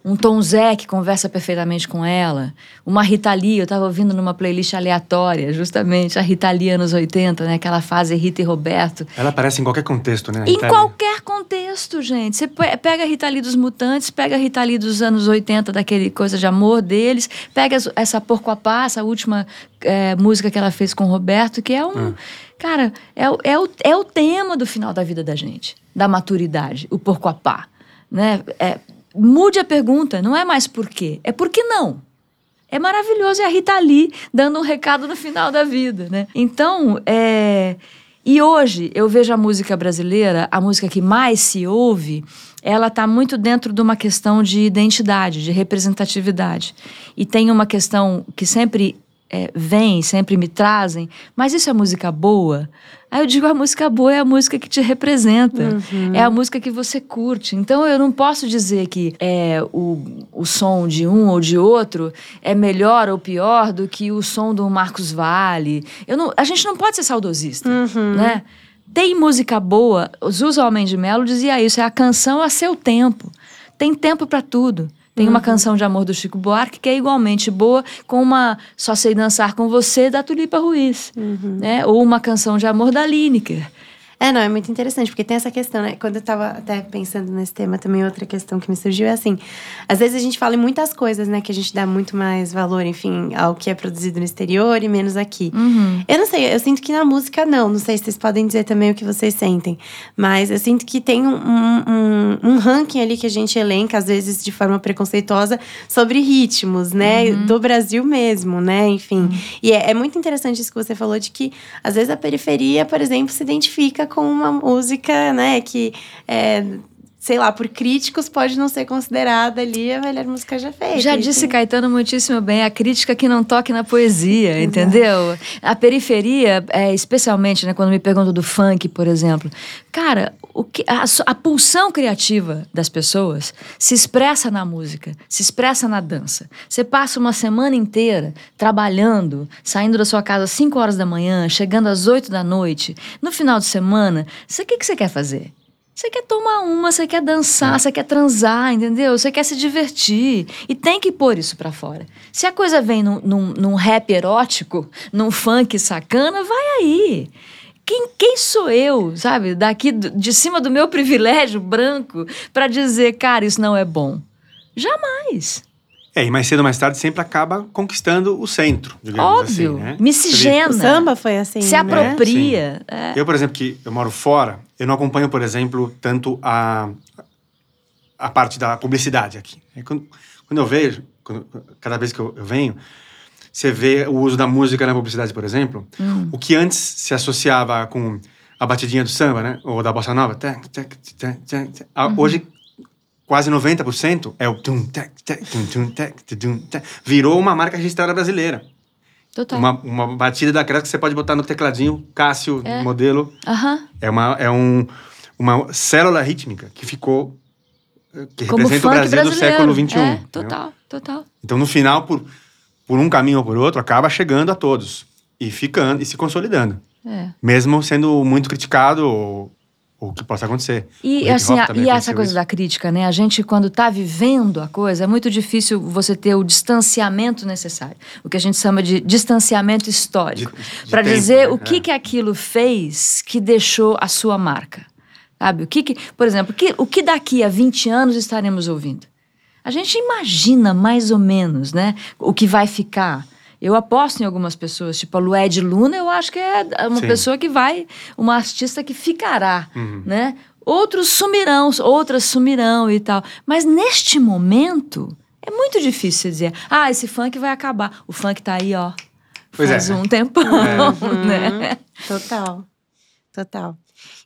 um Tom Zé que conversa perfeitamente com ela, uma Rita Lee, eu estava ouvindo numa playlist aleatória, justamente, a Rita Lee anos 80, né? aquela fase Rita e Roberto, Ela aparece em qualquer contexto, né? em qualquer contexto, gente. Você pe- pega a Rita Lee dos Mutantes, pega a Rita Lee dos anos 80, daquele coisa de amor deles, pega essa Porco a Passa, a última é, música que ela fez com o Roberto, que é um. Cara, é, o- é, o, é o tema do final da vida da gente, da maturidade, o Porco a Pá. Né? É, mude a pergunta, não é mais por quê, é por que não. É maravilhoso, é a Rita Lee dando um recado no final da vida, né? Então, é... E hoje, eu vejo a música brasileira, a música que mais se ouve, ela está muito dentro de uma questão de identidade, de representatividade. E tem uma questão que sempre é, vêm, sempre me trazem, mas isso é música boa? Aí eu digo, a música boa é a música que te representa, Uhum. é a música que você curte. Então eu não posso dizer que é, o, o som de um ou de outro é melhor ou pior do que o som do Marcos Vale. Eu não, a gente não pode ser saudosista, Uhum. né? Tem música boa, Zusa Homem de Melo dizia isso, é a canção a seu tempo. Tem tempo para tudo. Tem Uhum. uma canção de amor do Chico Buarque que é igualmente boa com uma Só Sei Dançar Com Você da Tulipa Ruiz. Uhum. Né? Ou uma canção de amor da Lineker. É, não, é muito interessante, porque tem essa questão, né? Quando eu tava até pensando nesse tema, também outra questão que me surgiu é assim: às vezes a gente fala em muitas coisas, né? Que a gente dá muito mais valor, enfim, ao que é produzido no exterior e menos aqui. Uhum. Eu não sei, eu sinto que na música não. Não sei se vocês podem dizer também o que vocês sentem. Mas eu sinto que tem um, um, um- ranking ali que a gente elenca, às vezes de forma preconceituosa, sobre ritmos, né? Do Brasil mesmo, né? Enfim. E é, é muito interessante isso que você falou de que, às vezes, a periferia, por exemplo, se identifica com uma música, né? Que. É, Sei lá, por críticos pode não ser considerada ali a melhor música já feita. Já disse Caetano muitíssimo bem, a crítica que não toque na poesia, entendeu? A periferia, é, especialmente né, quando me perguntam do funk, por exemplo. Cara, o que, a, a pulsão criativa das pessoas se expressa na música, se expressa na dança. Você passa uma semana inteira trabalhando, saindo da sua casa às 5 horas da manhã, chegando às 8 da noite. No final de semana, você- o que, que você quer fazer? Você quer tomar uma, você quer dançar, você quer transar, entendeu? Você quer se divertir. E tem que pôr isso pra fora. Se a coisa vem num, num, num rap erótico, num funk sacana, vai aí. Quem, quem sou eu, sabe, daqui de cima do meu privilégio branco, pra dizer, cara, isso não é bom? Jamais. É, e mais cedo ou mais tarde sempre acaba conquistando o centro, digamos Óbvio. assim, né? Miscigena. O samba foi assim. se né? apropria. É. Eu, por exemplo, que eu moro fora, eu não acompanho, por exemplo, tanto a, a parte da publicidade aqui. É Quando, quando eu vejo, quando- cada vez que eu, eu venho, você vê o uso da música na publicidade, por exemplo. Hum. O que antes se associava com a batidinha do samba, né? Ou da bossa nova. Uhum. Hoje, quase 90% é o. Virou uma marca registrada brasileira. Total. Uma, uma batida daquelas que você pode botar no tecladinho, Cássio, É. modelo. Aham. É, uma, é um, uma célula rítmica que ficou... eh, Que Como representa o Brasil do brasileiro. século XXI. É, entendeu? total, total. Então, no final, por, por um caminho ou por outro, acaba chegando a todos. E ficando, e se consolidando. É. Mesmo sendo muito criticado ou o que possa acontecer. E assim, a- e essa aconteceu coisa isso. da crítica, né? A gente, quando tá vivendo a coisa, é muito difícil você ter o distanciamento necessário. O que a gente chama de distanciamento histórico. Para dizer né? o que, É. que aquilo fez que deixou a sua marca. Sabe? O que, que por exemplo, que, o que daqui a 20 anos estaremos ouvindo? A gente imagina mais ou menos, né? O que vai ficar. Eu aposto em algumas pessoas, tipo a Lued Luna, eu acho que é uma Sim. pessoa que vai, uma artista que ficará, Uhum. né? Outros sumirão, outras sumirão e tal. Mas neste momento, é muito difícil você dizer, ah, esse funk vai acabar. O funk tá aí, ó. Pois faz é. um tempão, né? Total. Total.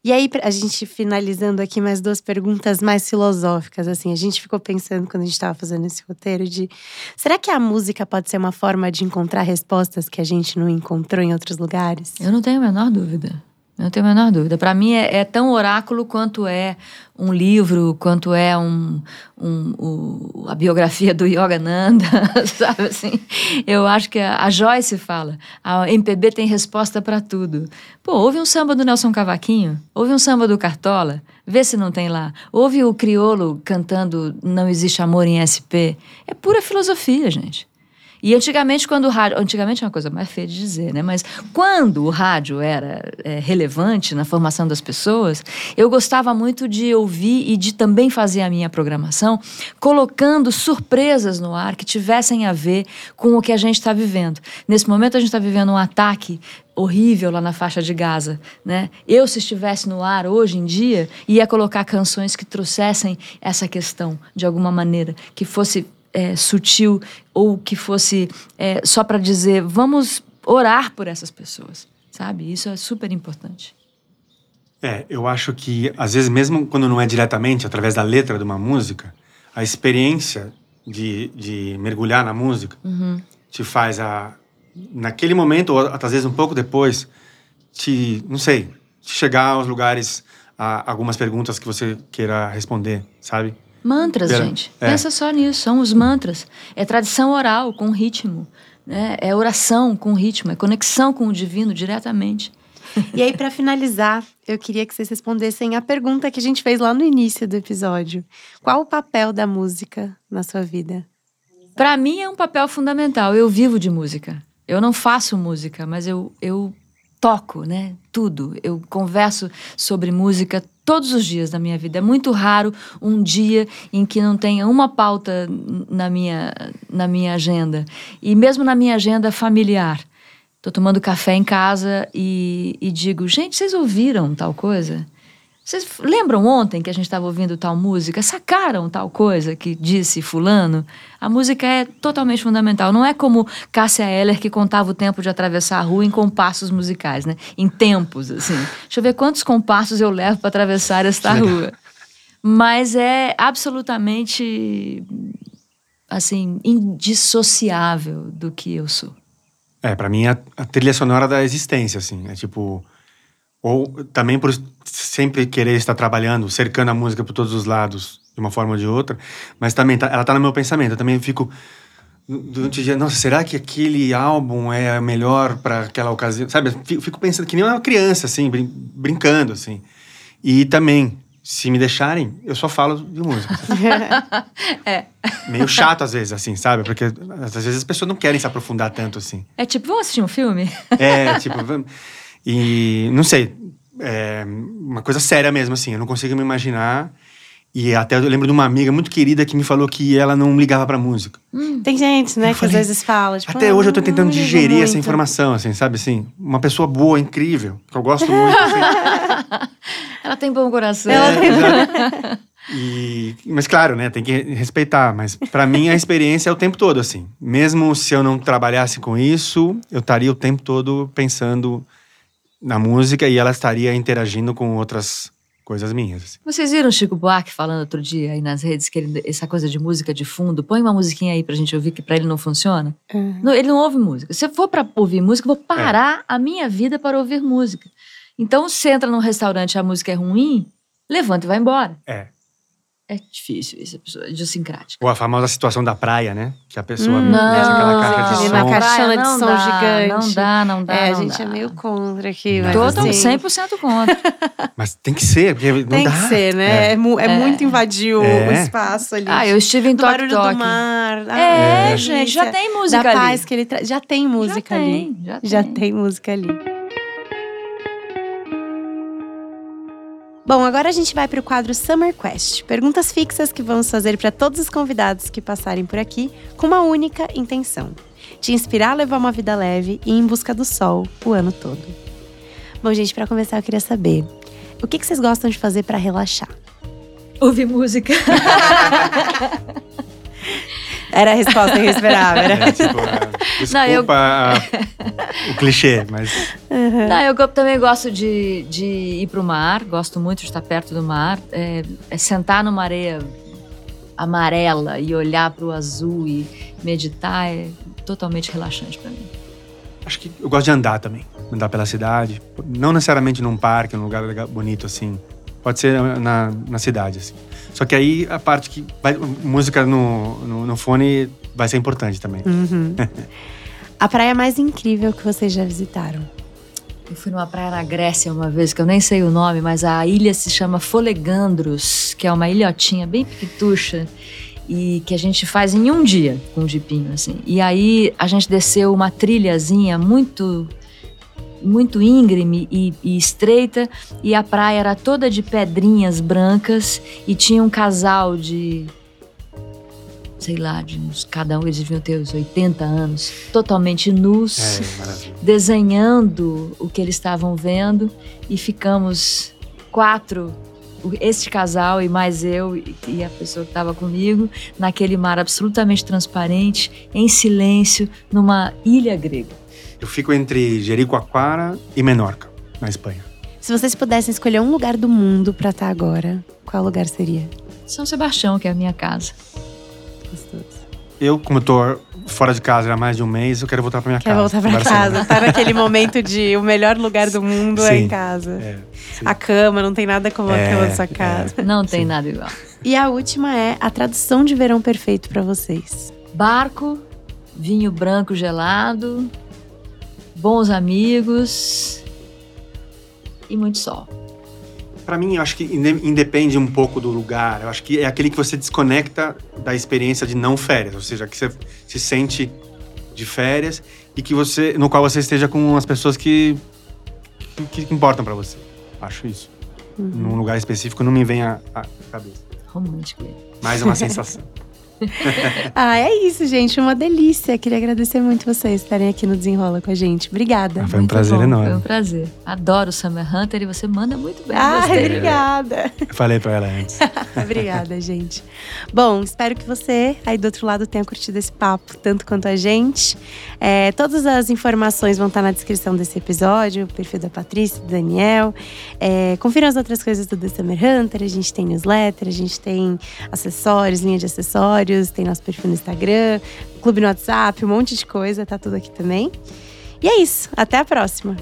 E aí, a gente finalizando aqui mais duas perguntas mais filosóficas, assim. A gente ficou pensando quando a gente estava fazendo esse roteiro de… Será que a música pode ser uma forma de encontrar respostas que a gente não encontrou em outros lugares? Eu não tenho a menor dúvida. Não tenho a menor dúvida. Para mim é, é tão oráculo quanto é um livro, quanto é um, um- o- a biografia do Yogananda, sabe assim? Eu acho que a, a Joyce fala, a MPB tem resposta para tudo. Pô, ouve um samba do Nelson Cavaquinho, ouve um samba do Cartola, vê se não tem lá. Ouve o Criolo cantando Não Existe Amor em SP. É pura filosofia, gente. E antigamente, quando o rádio. Antigamente é uma coisa mais feia de dizer, né? Mas quando o rádio era é, relevante na formação das pessoas, eu gostava muito de ouvir e de também fazer a minha programação, colocando surpresas no ar que tivessem a ver com o que a gente está vivendo. Nesse momento, a gente está vivendo um ataque horrível lá na faixa de Gaza, né? Eu, se estivesse no ar hoje em dia, ia colocar canções que trouxessem essa questão de alguma maneira, que fosse é, sutil ou que fosse é, só para dizer vamos orar por essas pessoas, sabe? Isso é super importante. É, eu acho que, às vezes, mesmo quando não é diretamente através da letra de uma música, a experiência de, de mergulhar na música Uhum. te faz a naquele momento, ou às vezes um pouco depois, te, não sei, te chegar aos lugares, a algumas perguntas que você queira responder, sabe? Mantras, Pera- gente. é. Pensa só nisso, são os mantras. É tradição oral com ritmo, né? É oração com ritmo, é conexão com o divino diretamente. E aí, pra finalizar, eu queria que vocês respondessem a pergunta que a gente fez lá no início do episódio. Qual o papel da música na sua vida? Para mim é um papel fundamental. Eu vivo de música. Eu não faço música, mas eu, eu toco, né? Tudo. Eu converso sobre música todos os dias da minha vida. É muito raro um dia em que não tenha uma pauta na minha, na minha agenda. E mesmo na minha agenda familiar. Tô tomando café em casa e, e digo, gente, vocês ouviram tal coisa? Vocês lembram ontem que a gente estava ouvindo tal música? Sacaram tal coisa que disse fulano? A música é totalmente fundamental. Não é como Cássia Eller que contava o tempo de atravessar a rua em compassos musicais, né? Em tempos, assim. Deixa eu ver quantos compassos eu levo para atravessar esta rua. Mas é absolutamente, assim, indissociável do que eu sou. É, pra mim é a, a trilha sonora da existência, assim. É tipo. Ou também por sempre querer estar trabalhando, cercando a música por todos os lados, de uma forma ou de outra. Mas também tá- ela tá no meu pensamento. Eu também fico. Durante o dia, nossa, será que aquele álbum é melhor para aquela ocasião? Sabe, fico pensando que nem uma criança, assim, brin- brincando, assim. E também, se me deixarem, eu só falo de música. É. Meio chato às vezes, assim, sabe? Porque às vezes as pessoas não querem se aprofundar tanto, assim. É tipo, vamos assistir um filme? É, tipo, vamos- e não sei, é uma coisa séria mesmo, assim, eu não consigo me imaginar. E até eu lembro de uma amiga muito querida que me falou que ela não ligava pra música. Tem gente, né, Eu que falei, às vezes fala. Tipo, Até "Ah, hoje eu tô tentando digerir essa muito." informação, assim, sabe assim? Uma pessoa boa, incrível, que eu gosto muito, assim. Ela tem bom coração. É, exato. E, mas claro, né, tem que respeitar. Mas pra mim a experiência é o tempo todo, assim. Mesmo se eu não trabalhasse com isso, eu estaria o tempo todo pensando na música e ela estaria interagindo com outras coisas minhas. assim. Vocês viram o Chico Buarque falando outro dia aí nas redes que ele- essa coisa de música de fundo? Põe uma musiquinha aí pra gente ouvir que pra ele não funciona. Uhum. Não, ele não ouve música. Se eu for pra ouvir música, eu vou parar a minha vida para ouvir música. Então, se entra num restaurante e a música é ruim, levanta e vai embora. É. É difícil isso, a pessoa é idiosincrática. Ou a famosa situação da praia, né? Que a pessoa Hum, mete aquela não, caixa de som. na caixona de não som dá, gigante. Não dá, não dá. É, a não gente dá. é meio contra aqui, mas Total, assim, 100% contra. Mas tem que ser, porque não Tem dá. que ser, né? É, mu- é É. muito invadir o, É. o espaço ali. ah, eu estive em do Tok barulho Tok. do mar. Ah, É, gente, já tem música da ali. paz que ele traz. Já tem música já ali. Tem, já tem. Já tem música ali. Bom, agora a gente vai para o quadro Summer Quest. Perguntas fixas que vamos fazer para todos os convidados que passarem por aqui com uma única intenção: te inspirar a levar uma vida leve e ir em busca do sol o ano todo. Bom, gente, para começar, eu queria saber o que, que vocês gostam de fazer para relaxar? Ouvir música. Era a resposta que eu esperava. Era... É, tipo, desculpa Não, eu- a- o clichê, mas Não, eu também gosto de, de ir para o mar, gosto muito de estar perto do mar. É, é sentar numa areia amarela e olhar para o azul e meditar é totalmente relaxante para mim. acho que eu gosto de andar também. Andar pela cidade. Não necessariamente num parque, num lugar bonito assim. Pode ser na, na cidade, assim. Só que aí a parte que. Vai, música no, no, no fone vai ser importante também. Uhum. A praia mais incrível que vocês já visitaram? Eu fui numa praia na Grécia uma vez, que eu nem sei o nome, mas a ilha se chama Folegandros, que é uma ilhotinha bem piquitucha e que a gente faz em um dia com o jipinho, assim. E aí a gente desceu uma trilhazinha muito muito íngreme e, e estreita e a praia era toda de pedrinhas brancas e tinha um casal de sei lá, de uns, cada um eles deviam ter uns 80 anos, totalmente nus É, desenhando o que eles estavam vendo e ficamos quatro, este casal e mais eu e e a pessoa que estava comigo, naquele mar absolutamente transparente, em silêncio, numa ilha grega. Eu fico entre Jericoacoara e Menorca, na Espanha. Se vocês pudessem escolher um lugar do mundo pra estar agora, qual lugar seria? São Sebastião, que é a minha casa. Gostoso. Eu, como eu tô fora de casa há mais de um mês, eu quero voltar pra minha Quer casa. voltar pra Barcelona. casa. Tá naquele momento de o melhor lugar do mundo é Sim. em casa. É, sim. A cama, não tem nada como a É, cama da sua é. casa. Não tem nada igual. E a última é a tradução de verão perfeito pra vocês. Barco, vinho branco gelado, bons amigos e muito sol. Pra mim, eu acho que inde- independe um pouco do lugar. Eu acho que é aquele que você desconecta da experiência de não férias, ou seja, que você se sente de férias e que você, no qual você esteja com as pessoas que que, que importam pra você. Acho isso. Num lugar específico não me vem à à cabeça. Romântico. Mais uma sensação. Ah, é isso, gente. Uma delícia. Queria agradecer muito vocês estarem aqui no Desenrola com a gente. Obrigada. Foi um Muito prazer bom, enorme. Foi um prazer. Adoro o Summer Hunter e você manda muito bem. Ah, gostei. obrigada. Eu falei pra ela antes. Obrigada, gente. Bom, espero que você aí do outro lado tenha curtido esse papo tanto quanto a gente. É, todas as informações vão estar na descrição desse episódio, o perfil da Patrícia, do Daniel. É, confiram as outras coisas do The Summer Hunter. A gente tem newsletter, a gente tem acessórios, linha de acessórios, tem nosso perfil no Instagram, clube no WhatsApp, um monte de coisa, tá tudo aqui também. E é isso. Até a próxima.